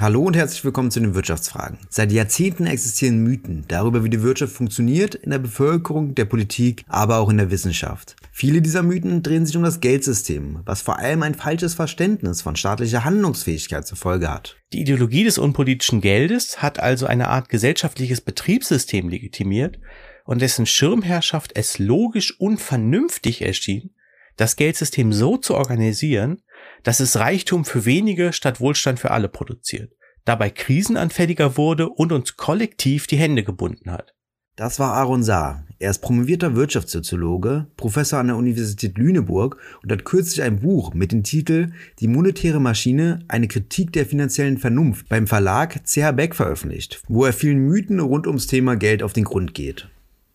Hallo und herzlich willkommen zu den Wirtschaftsfragen. Seit Jahrzehnten existieren Mythen darüber, wie die Wirtschaft funktioniert, in der Bevölkerung, der Politik, aber auch in der Wissenschaft. Viele dieser Mythen drehen sich um das Geldsystem, was vor allem ein falsches Verständnis von staatlicher Handlungsfähigkeit zur Folge hat. Die Ideologie des unpolitischen Geldes hat also eine Art gesellschaftliches Betriebssystem legitimiert und dessen Schirmherrschaft es logisch und vernünftig erschien, das Geldsystem so zu organisieren, dass es Reichtum für wenige statt Wohlstand für alle produziert, dabei krisenanfälliger wurde und uns kollektiv die Hände gebunden hat. Das war Aaron Saar. Er ist promovierter Wirtschaftssoziologe, Professor an der Universität Lüneburg und hat kürzlich ein Buch mit dem Titel Die monetäre Maschine, eine Kritik der finanziellen Vernunft beim Verlag CH Beck veröffentlicht, wo er vielen Mythen rund ums Thema Geld auf den Grund geht.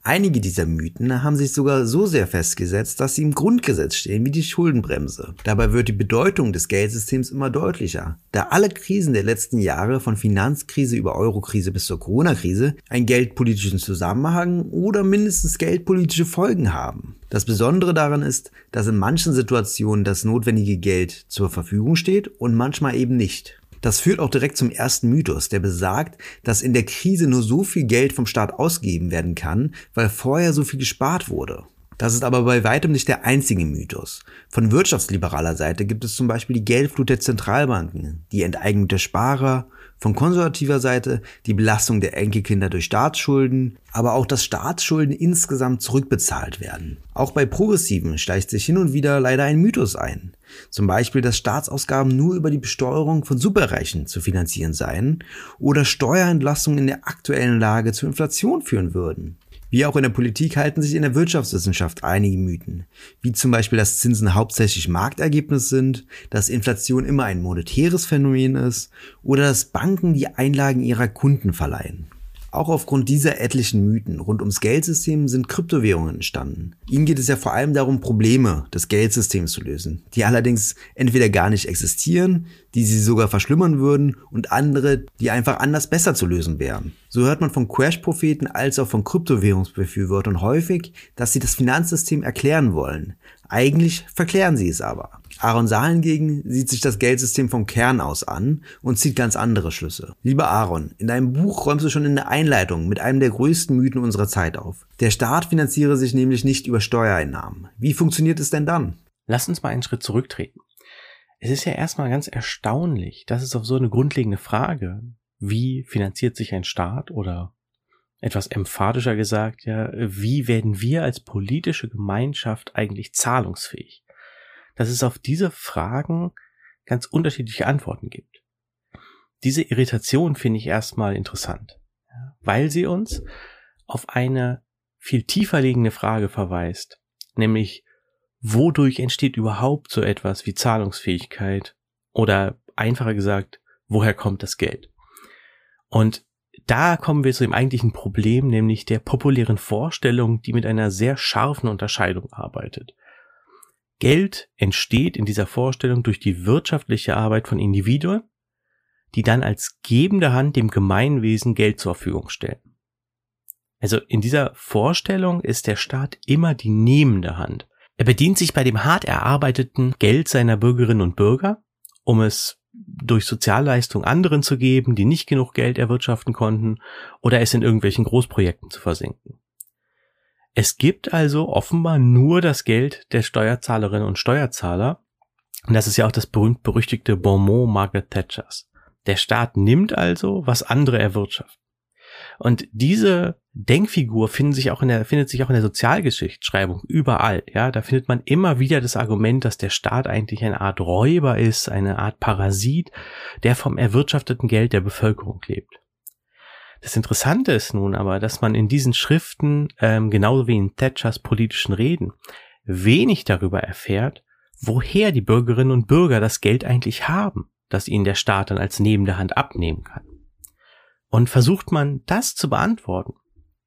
Einige dieser Mythen haben sich sogar so sehr festgesetzt, dass sie im Grundgesetz stehen wie die Schuldenbremse. Dabei wird die Bedeutung des Geldsystems immer deutlicher, da alle Krisen der letzten Jahre von Finanzkrise über Eurokrise bis zur Corona-Krise einen geldpolitischen Zusammenhang oder mindestens geldpolitische Folgen haben. Das Besondere daran ist, dass in manchen Situationen das notwendige Geld zur Verfügung steht und manchmal eben nicht. Das führt auch direkt zum ersten Mythos, der besagt, dass in der Krise nur so viel Geld vom Staat ausgegeben werden kann, weil vorher so viel gespart wurde. Das ist aber bei weitem nicht der einzige Mythos. Von wirtschaftsliberaler Seite gibt es zum Beispiel die Geldflut der Zentralbanken, die Enteignung der Sparer von konservativer Seite die Belastung der Enkelkinder durch Staatsschulden, aber auch, dass Staatsschulden insgesamt zurückbezahlt werden. Auch bei Progressiven schleicht sich hin und wieder leider ein Mythos ein. Zum Beispiel, dass Staatsausgaben nur über die Besteuerung von Superreichen zu finanzieren seien oder Steuerentlastungen in der aktuellen Lage zur Inflation führen würden. Wie auch in der Politik halten sich in der Wirtschaftswissenschaft einige Mythen, wie zum Beispiel, dass Zinsen hauptsächlich Marktergebnis sind, dass Inflation immer ein monetäres Phänomen ist oder dass Banken die Einlagen ihrer Kunden verleihen. Auch aufgrund dieser etlichen Mythen rund ums Geldsystem sind Kryptowährungen entstanden. Ihnen geht es ja vor allem darum, Probleme des Geldsystems zu lösen, die allerdings entweder gar nicht existieren, die sie sogar verschlimmern würden und andere, die einfach anders besser zu lösen wären. So hört man von Crash-Propheten als auch von Kryptowährungsbefürwortern häufig, dass sie das Finanzsystem erklären wollen. Eigentlich verklären sie es aber. Aaron Saar hingegen sieht sich das Geldsystem vom Kern aus an und zieht ganz andere Schlüsse. Lieber Aaron, in deinem Buch räumst du schon in der Einleitung mit einem der größten Mythen unserer Zeit auf. Der Staat finanziere sich nämlich nicht über Steuereinnahmen. Wie funktioniert es denn dann? Lass uns mal einen Schritt zurücktreten. Es ist ja erstmal ganz erstaunlich, dass es auf so eine grundlegende Frage, wie finanziert sich ein Staat oder etwas emphatischer gesagt, ja, wie werden wir als politische Gemeinschaft eigentlich zahlungsfähig? dass es auf diese Fragen ganz unterschiedliche Antworten gibt. Diese Irritation finde ich erstmal interessant, weil sie uns auf eine viel tiefer liegende Frage verweist, nämlich wodurch entsteht überhaupt so etwas wie Zahlungsfähigkeit oder einfacher gesagt, woher kommt das Geld? Und da kommen wir zu dem eigentlichen Problem, nämlich der populären Vorstellung, die mit einer sehr scharfen Unterscheidung arbeitet. Geld entsteht in dieser Vorstellung durch die wirtschaftliche Arbeit von Individuen, die dann als gebende Hand dem Gemeinwesen Geld zur Verfügung stellen. Also in dieser Vorstellung ist der Staat immer die nehmende Hand. Er bedient sich bei dem hart erarbeiteten Geld seiner Bürgerinnen und Bürger, um es durch Sozialleistung anderen zu geben, die nicht genug Geld erwirtschaften konnten, oder es in irgendwelchen Großprojekten zu versinken. Es gibt also offenbar nur das Geld der Steuerzahlerinnen und Steuerzahler. Und das ist ja auch das berühmt-berüchtigte Bonmot Margaret Thatchers. Der Staat nimmt also, was andere erwirtschaften. Und diese Denkfigur findet sich auch in der, findet sich auch in der Sozialgeschichtsschreibung überall. Ja, da findet man immer wieder das Argument, dass der Staat eigentlich eine Art Räuber ist, eine Art Parasit, der vom erwirtschafteten Geld der Bevölkerung lebt. Das Interessante ist nun aber, dass man in diesen Schriften, ähm, genauso wie in Thatchers politischen Reden, wenig darüber erfährt, woher die Bürgerinnen und Bürger das Geld eigentlich haben, das ihnen der Staat dann als nehmende Hand abnehmen kann. Und versucht man das zu beantworten,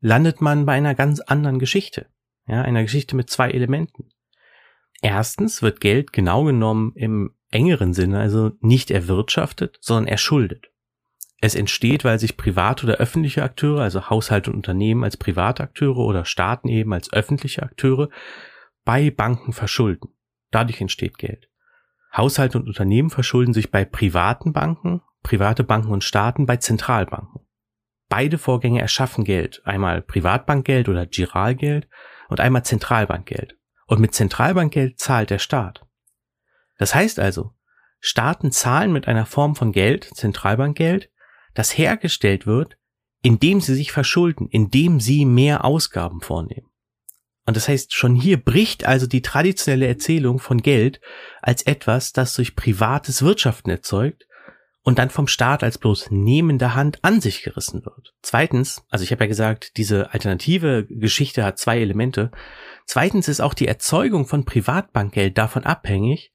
landet man bei einer ganz anderen Geschichte, ja, einer Geschichte mit zwei Elementen. Erstens wird Geld genau genommen im engeren Sinne also nicht erwirtschaftet, sondern erschuldet. Es entsteht, weil sich private oder öffentliche Akteure, also Haushalte und Unternehmen als private Akteure oder Staaten eben als öffentliche Akteure bei Banken verschulden. Dadurch entsteht Geld. Haushalte und Unternehmen verschulden sich bei privaten Banken. Private Banken und Staaten bei Zentralbanken. Beide Vorgänge erschaffen Geld, einmal Privatbankgeld oder Giralgeld und einmal Zentralbankgeld. Und mit Zentralbankgeld zahlt der Staat. Das heißt also, Staaten zahlen mit einer Form von Geld, Zentralbankgeld, das hergestellt wird, indem sie sich verschulden, indem sie mehr Ausgaben vornehmen. Und das heißt, schon hier bricht also die traditionelle Erzählung von Geld als etwas, das durch privates Wirtschaften erzeugt und dann vom Staat als bloß nehmende Hand an sich gerissen wird. Zweitens, also ich habe ja gesagt, diese alternative Geschichte hat zwei Elemente. Zweitens ist auch die Erzeugung von Privatbankgeld davon abhängig,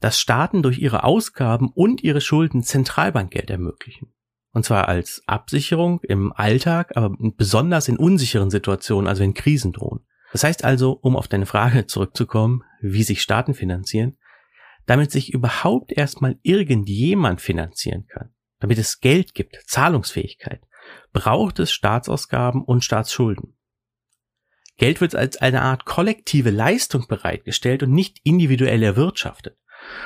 dass Staaten durch ihre Ausgaben und ihre Schulden Zentralbankgeld ermöglichen. Und zwar als Absicherung im Alltag, aber besonders in unsicheren Situationen, also wenn Krisen drohen. Das heißt also, um auf deine Frage zurückzukommen, wie sich Staaten finanzieren, damit sich überhaupt erstmal irgendjemand finanzieren kann, damit es Geld gibt, Zahlungsfähigkeit, braucht es Staatsausgaben und Staatsschulden. Geld wird als eine Art kollektive Leistung bereitgestellt und nicht individuell erwirtschaftet.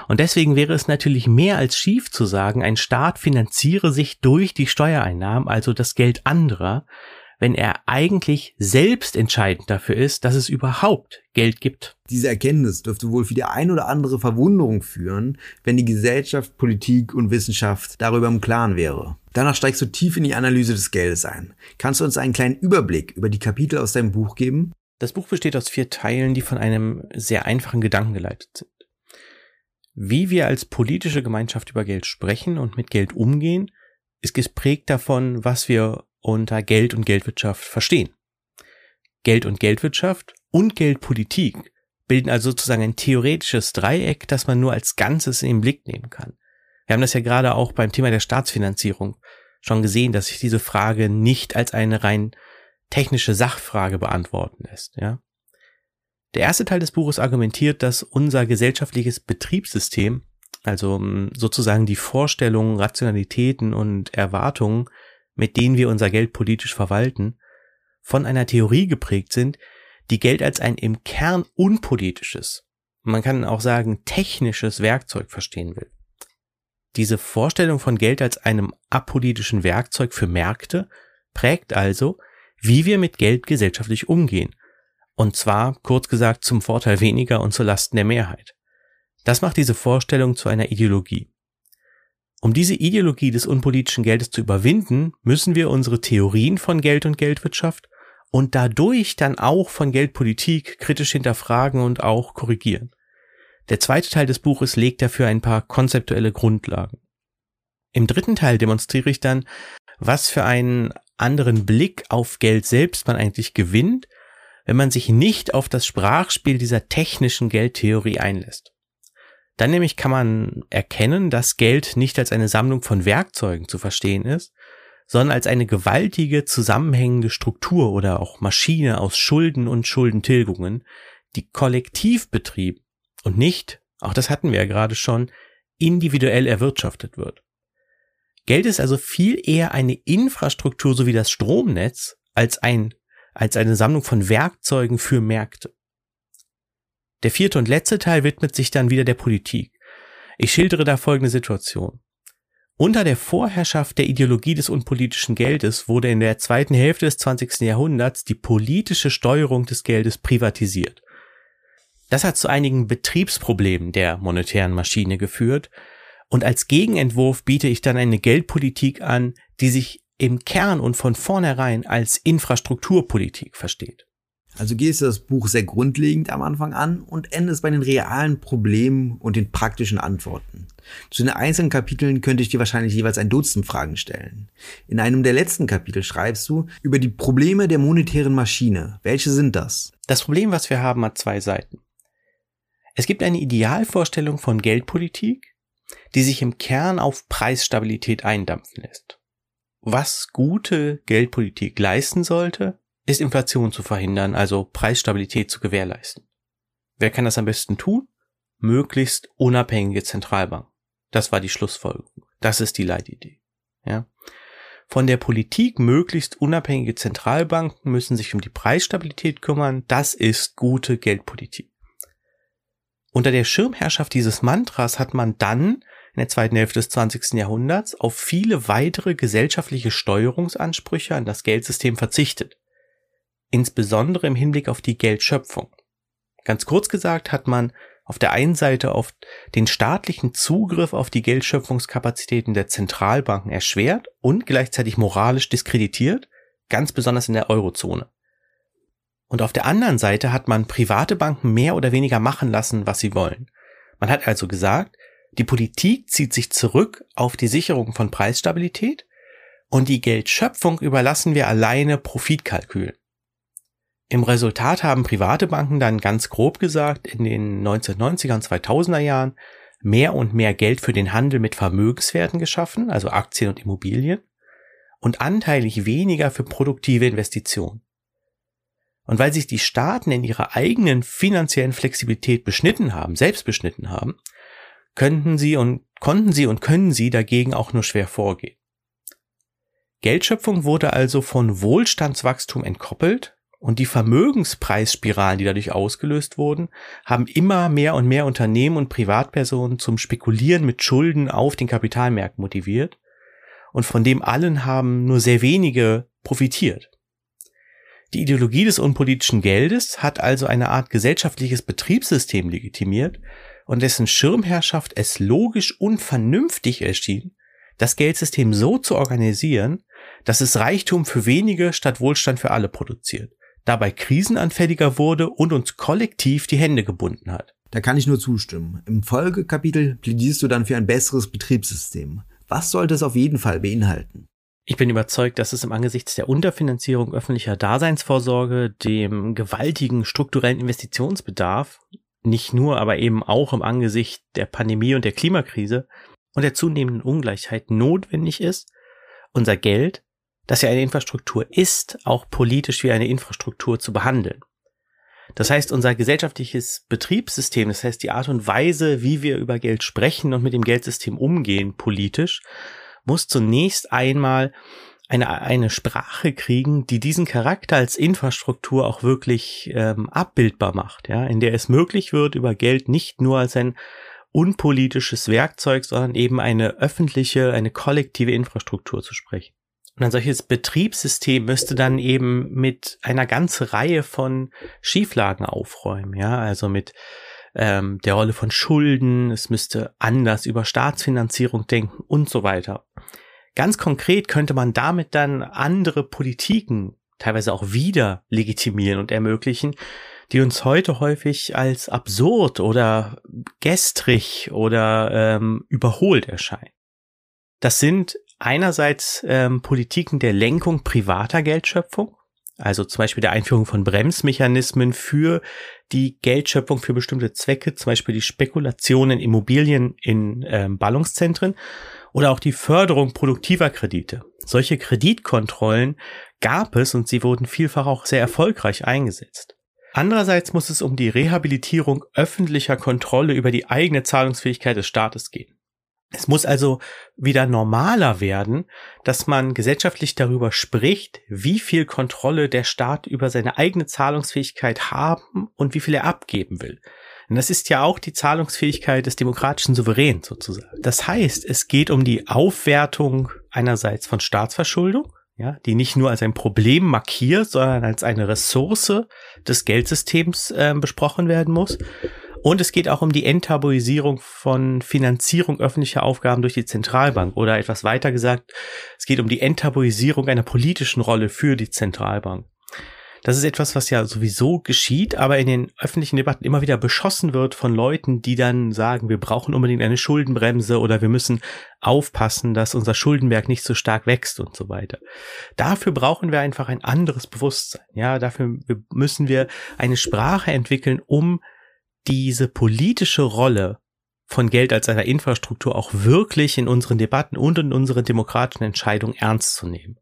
Und deswegen wäre es natürlich mehr als schief zu sagen, ein Staat finanziere sich durch die Steuereinnahmen, also das Geld anderer, wenn er eigentlich selbst entscheidend dafür ist, dass es überhaupt Geld gibt. Diese Erkenntnis dürfte wohl für die ein oder andere Verwunderung führen, wenn die Gesellschaft, Politik und Wissenschaft darüber im Klaren wäre. Danach steigst du tief in die Analyse des Geldes ein. Kannst du uns einen kleinen Überblick über die Kapitel aus deinem Buch geben? Das Buch besteht aus vier Teilen, die von einem sehr einfachen Gedanken geleitet sind. Wie wir als politische Gemeinschaft über Geld sprechen und mit Geld umgehen, ist geprägt davon, was wir unter Geld und Geldwirtschaft verstehen. Geld und Geldwirtschaft und Geldpolitik bilden also sozusagen ein theoretisches Dreieck, das man nur als Ganzes in den Blick nehmen kann. Wir haben das ja gerade auch beim Thema der Staatsfinanzierung schon gesehen, dass sich diese Frage nicht als eine rein technische Sachfrage beantworten lässt, ja. Der erste Teil des Buches argumentiert, dass unser gesellschaftliches Betriebssystem, also hm, sozusagen die Vorstellungen, Rationalitäten und Erwartungen, mit denen wir unser Geld politisch verwalten, von einer Theorie geprägt sind, die Geld als ein im Kern unpolitisches, man kann auch sagen technisches Werkzeug verstehen will. Diese Vorstellung von Geld als einem apolitischen Werkzeug für Märkte prägt also, wie wir mit Geld gesellschaftlich umgehen und zwar, kurz gesagt, zum Vorteil weniger und zu Lasten der Mehrheit. Das macht diese Vorstellung zu einer Ideologie. Um diese Ideologie des unpolitischen Geldes zu überwinden, müssen wir unsere Theorien von Geld und Geldwirtschaft und dadurch dann auch von Geldpolitik kritisch hinterfragen und auch korrigieren. Der zweite Teil des Buches legt dafür ein paar konzeptuelle Grundlagen. Im dritten Teil demonstriere ich dann, was für einen anderen Blick auf Geld selbst man eigentlich gewinnt wenn man sich nicht auf das Sprachspiel dieser technischen Geldtheorie einlässt. Dann nämlich kann man erkennen, dass Geld nicht als eine Sammlung von Werkzeugen zu verstehen ist, sondern als eine gewaltige zusammenhängende Struktur oder auch Maschine aus Schulden und Schuldentilgungen, die kollektiv betrieben und nicht, auch das hatten wir ja gerade schon, individuell erwirtschaftet wird. Geld ist also viel eher eine Infrastruktur sowie das Stromnetz als ein als eine Sammlung von Werkzeugen für Märkte. Der vierte und letzte Teil widmet sich dann wieder der Politik. Ich schildere da folgende Situation. Unter der Vorherrschaft der Ideologie des unpolitischen Geldes wurde in der zweiten Hälfte des 20. Jahrhunderts die politische Steuerung des Geldes privatisiert. Das hat zu einigen Betriebsproblemen der monetären Maschine geführt, und als Gegenentwurf biete ich dann eine Geldpolitik an, die sich im Kern und von vornherein als Infrastrukturpolitik versteht. Also gehst du das Buch sehr grundlegend am Anfang an und endest bei den realen Problemen und den praktischen Antworten. Zu den einzelnen Kapiteln könnte ich dir wahrscheinlich jeweils ein Dutzend Fragen stellen. In einem der letzten Kapitel schreibst du über die Probleme der monetären Maschine. Welche sind das? Das Problem, was wir haben, hat zwei Seiten. Es gibt eine Idealvorstellung von Geldpolitik, die sich im Kern auf Preisstabilität eindampfen lässt. Was gute Geldpolitik leisten sollte, ist Inflation zu verhindern, also Preisstabilität zu gewährleisten. Wer kann das am besten tun? Möglichst unabhängige Zentralbank. Das war die Schlussfolgerung. Das ist die Leitidee. Ja. Von der Politik möglichst unabhängige Zentralbanken müssen sich um die Preisstabilität kümmern. Das ist gute Geldpolitik. Unter der Schirmherrschaft dieses Mantras hat man dann in der zweiten Hälfte des 20. Jahrhunderts auf viele weitere gesellschaftliche Steuerungsansprüche an das Geldsystem verzichtet. Insbesondere im Hinblick auf die Geldschöpfung. Ganz kurz gesagt hat man auf der einen Seite auf den staatlichen Zugriff auf die Geldschöpfungskapazitäten der Zentralbanken erschwert und gleichzeitig moralisch diskreditiert, ganz besonders in der Eurozone. Und auf der anderen Seite hat man private Banken mehr oder weniger machen lassen, was sie wollen. Man hat also gesagt, die Politik zieht sich zurück auf die Sicherung von Preisstabilität und die Geldschöpfung überlassen wir alleine Profitkalkül. Im Resultat haben private Banken dann ganz grob gesagt in den 1990er und 2000er Jahren mehr und mehr Geld für den Handel mit Vermögenswerten geschaffen, also Aktien und Immobilien, und anteilig weniger für produktive Investitionen. Und weil sich die Staaten in ihrer eigenen finanziellen Flexibilität beschnitten haben, selbst beschnitten haben, könnten sie und konnten sie und können sie dagegen auch nur schwer vorgehen. Geldschöpfung wurde also von Wohlstandswachstum entkoppelt und die Vermögenspreisspiralen, die dadurch ausgelöst wurden, haben immer mehr und mehr Unternehmen und Privatpersonen zum Spekulieren mit Schulden auf den Kapitalmärkten motiviert und von dem allen haben nur sehr wenige profitiert. Die Ideologie des unpolitischen Geldes hat also eine Art gesellschaftliches Betriebssystem legitimiert und dessen Schirmherrschaft es logisch und vernünftig erschien, das Geldsystem so zu organisieren, dass es Reichtum für wenige statt Wohlstand für alle produziert, dabei krisenanfälliger wurde und uns kollektiv die Hände gebunden hat. Da kann ich nur zustimmen. Im Folgekapitel plädierst du dann für ein besseres Betriebssystem. Was sollte es auf jeden Fall beinhalten? Ich bin überzeugt, dass es im Angesichts der Unterfinanzierung öffentlicher Daseinsvorsorge, dem gewaltigen strukturellen Investitionsbedarf, nicht nur, aber eben auch im Angesicht der Pandemie und der Klimakrise und der zunehmenden Ungleichheit notwendig ist, unser Geld, das ja eine Infrastruktur ist, auch politisch wie eine Infrastruktur zu behandeln. Das heißt, unser gesellschaftliches Betriebssystem, das heißt die Art und Weise, wie wir über Geld sprechen und mit dem Geldsystem umgehen politisch, muss zunächst einmal eine, eine Sprache kriegen, die diesen Charakter als Infrastruktur auch wirklich ähm, abbildbar macht, ja, in der es möglich wird, über Geld nicht nur als ein unpolitisches Werkzeug, sondern eben eine öffentliche, eine kollektive Infrastruktur zu sprechen. Und ein solches Betriebssystem müsste dann eben mit einer ganzen Reihe von Schieflagen aufräumen, ja, also mit ähm, der Rolle von Schulden, es müsste anders über Staatsfinanzierung denken und so weiter. Ganz konkret könnte man damit dann andere Politiken teilweise auch wieder legitimieren und ermöglichen, die uns heute häufig als absurd oder gestrig oder ähm, überholt erscheinen. Das sind einerseits ähm, Politiken der Lenkung privater Geldschöpfung, also zum Beispiel der Einführung von Bremsmechanismen für die Geldschöpfung für bestimmte Zwecke, zum Beispiel die Spekulation in Immobilien in ähm, Ballungszentren oder auch die Förderung produktiver Kredite. Solche Kreditkontrollen gab es und sie wurden vielfach auch sehr erfolgreich eingesetzt. Andererseits muss es um die Rehabilitierung öffentlicher Kontrolle über die eigene Zahlungsfähigkeit des Staates gehen. Es muss also wieder normaler werden, dass man gesellschaftlich darüber spricht, wie viel Kontrolle der Staat über seine eigene Zahlungsfähigkeit haben und wie viel er abgeben will. Und das ist ja auch die Zahlungsfähigkeit des demokratischen Souveräns sozusagen. Das heißt, es geht um die Aufwertung einerseits von Staatsverschuldung, ja, die nicht nur als ein Problem markiert, sondern als eine Ressource des Geldsystems äh, besprochen werden muss. Und es geht auch um die Enttabuisierung von Finanzierung öffentlicher Aufgaben durch die Zentralbank oder etwas weiter gesagt, es geht um die Enttabuisierung einer politischen Rolle für die Zentralbank. Das ist etwas, was ja sowieso geschieht, aber in den öffentlichen Debatten immer wieder beschossen wird von Leuten, die dann sagen, wir brauchen unbedingt eine Schuldenbremse oder wir müssen aufpassen, dass unser Schuldenberg nicht so stark wächst und so weiter. Dafür brauchen wir einfach ein anderes Bewusstsein. Ja, dafür müssen wir eine Sprache entwickeln, um diese politische Rolle von Geld als einer Infrastruktur auch wirklich in unseren Debatten und in unseren demokratischen Entscheidungen ernst zu nehmen.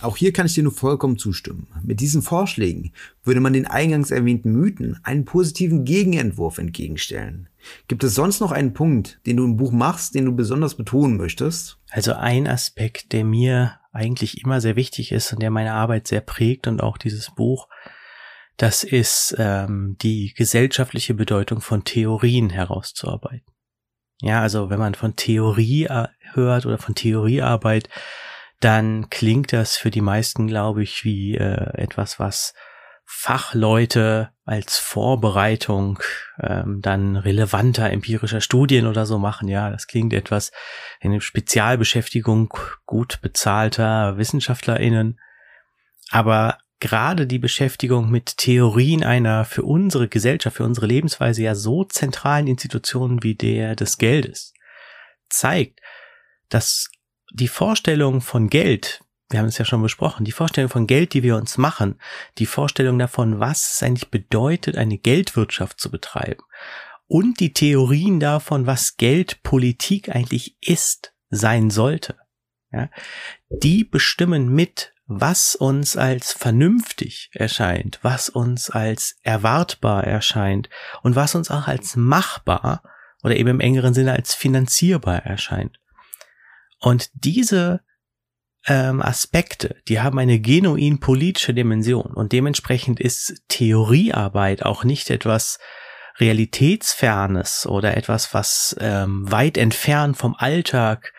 Auch hier kann ich dir nur vollkommen zustimmen. Mit diesen Vorschlägen würde man den eingangs erwähnten Mythen einen positiven Gegenentwurf entgegenstellen. Gibt es sonst noch einen Punkt, den du im Buch machst, den du besonders betonen möchtest? Also ein Aspekt, der mir eigentlich immer sehr wichtig ist und der meine Arbeit sehr prägt und auch dieses Buch, das ist ähm, die gesellschaftliche Bedeutung von Theorien herauszuarbeiten. Ja, also wenn man von Theorie äh, hört oder von Theoriearbeit, dann klingt das für die meisten, glaube ich, wie äh, etwas, was Fachleute als Vorbereitung ähm, dann relevanter empirischer Studien oder so machen. Ja, das klingt etwas eine Spezialbeschäftigung gut bezahlter WissenschaftlerInnen. Aber gerade die Beschäftigung mit Theorien einer für unsere Gesellschaft, für unsere Lebensweise ja so zentralen Institutionen wie der des Geldes zeigt, dass die Vorstellung von Geld, wir haben es ja schon besprochen, die Vorstellung von Geld, die wir uns machen, die Vorstellung davon, was es eigentlich bedeutet, eine Geldwirtschaft zu betreiben und die Theorien davon, was Geldpolitik eigentlich ist, sein sollte, ja, die bestimmen mit, was uns als vernünftig erscheint, was uns als erwartbar erscheint und was uns auch als machbar oder eben im engeren Sinne als finanzierbar erscheint. Und diese ähm, Aspekte, die haben eine genuin politische Dimension und dementsprechend ist Theoriearbeit auch nicht etwas Realitätsfernes oder etwas, was ähm, weit entfernt vom Alltag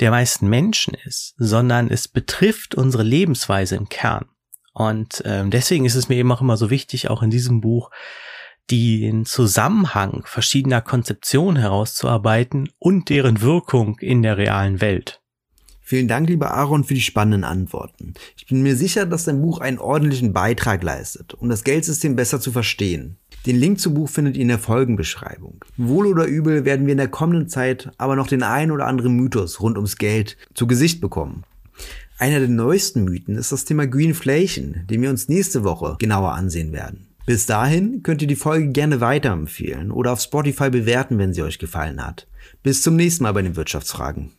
der meisten Menschen ist, sondern es betrifft unsere Lebensweise im Kern. Und ähm, deswegen ist es mir eben auch immer so wichtig, auch in diesem Buch den Zusammenhang verschiedener Konzeptionen herauszuarbeiten und deren Wirkung in der realen Welt. Vielen Dank, lieber Aaron, für die spannenden Antworten. Ich bin mir sicher, dass dein Buch einen ordentlichen Beitrag leistet, um das Geldsystem besser zu verstehen. Den Link zum Buch findet ihr in der Folgenbeschreibung. Wohl oder übel werden wir in der kommenden Zeit aber noch den einen oder anderen Mythos rund ums Geld zu Gesicht bekommen. Einer der neuesten Mythen ist das Thema Greenflation, den wir uns nächste Woche genauer ansehen werden. Bis dahin könnt ihr die Folge gerne weiterempfehlen oder auf Spotify bewerten, wenn sie euch gefallen hat. Bis zum nächsten Mal bei den Wirtschaftsfragen.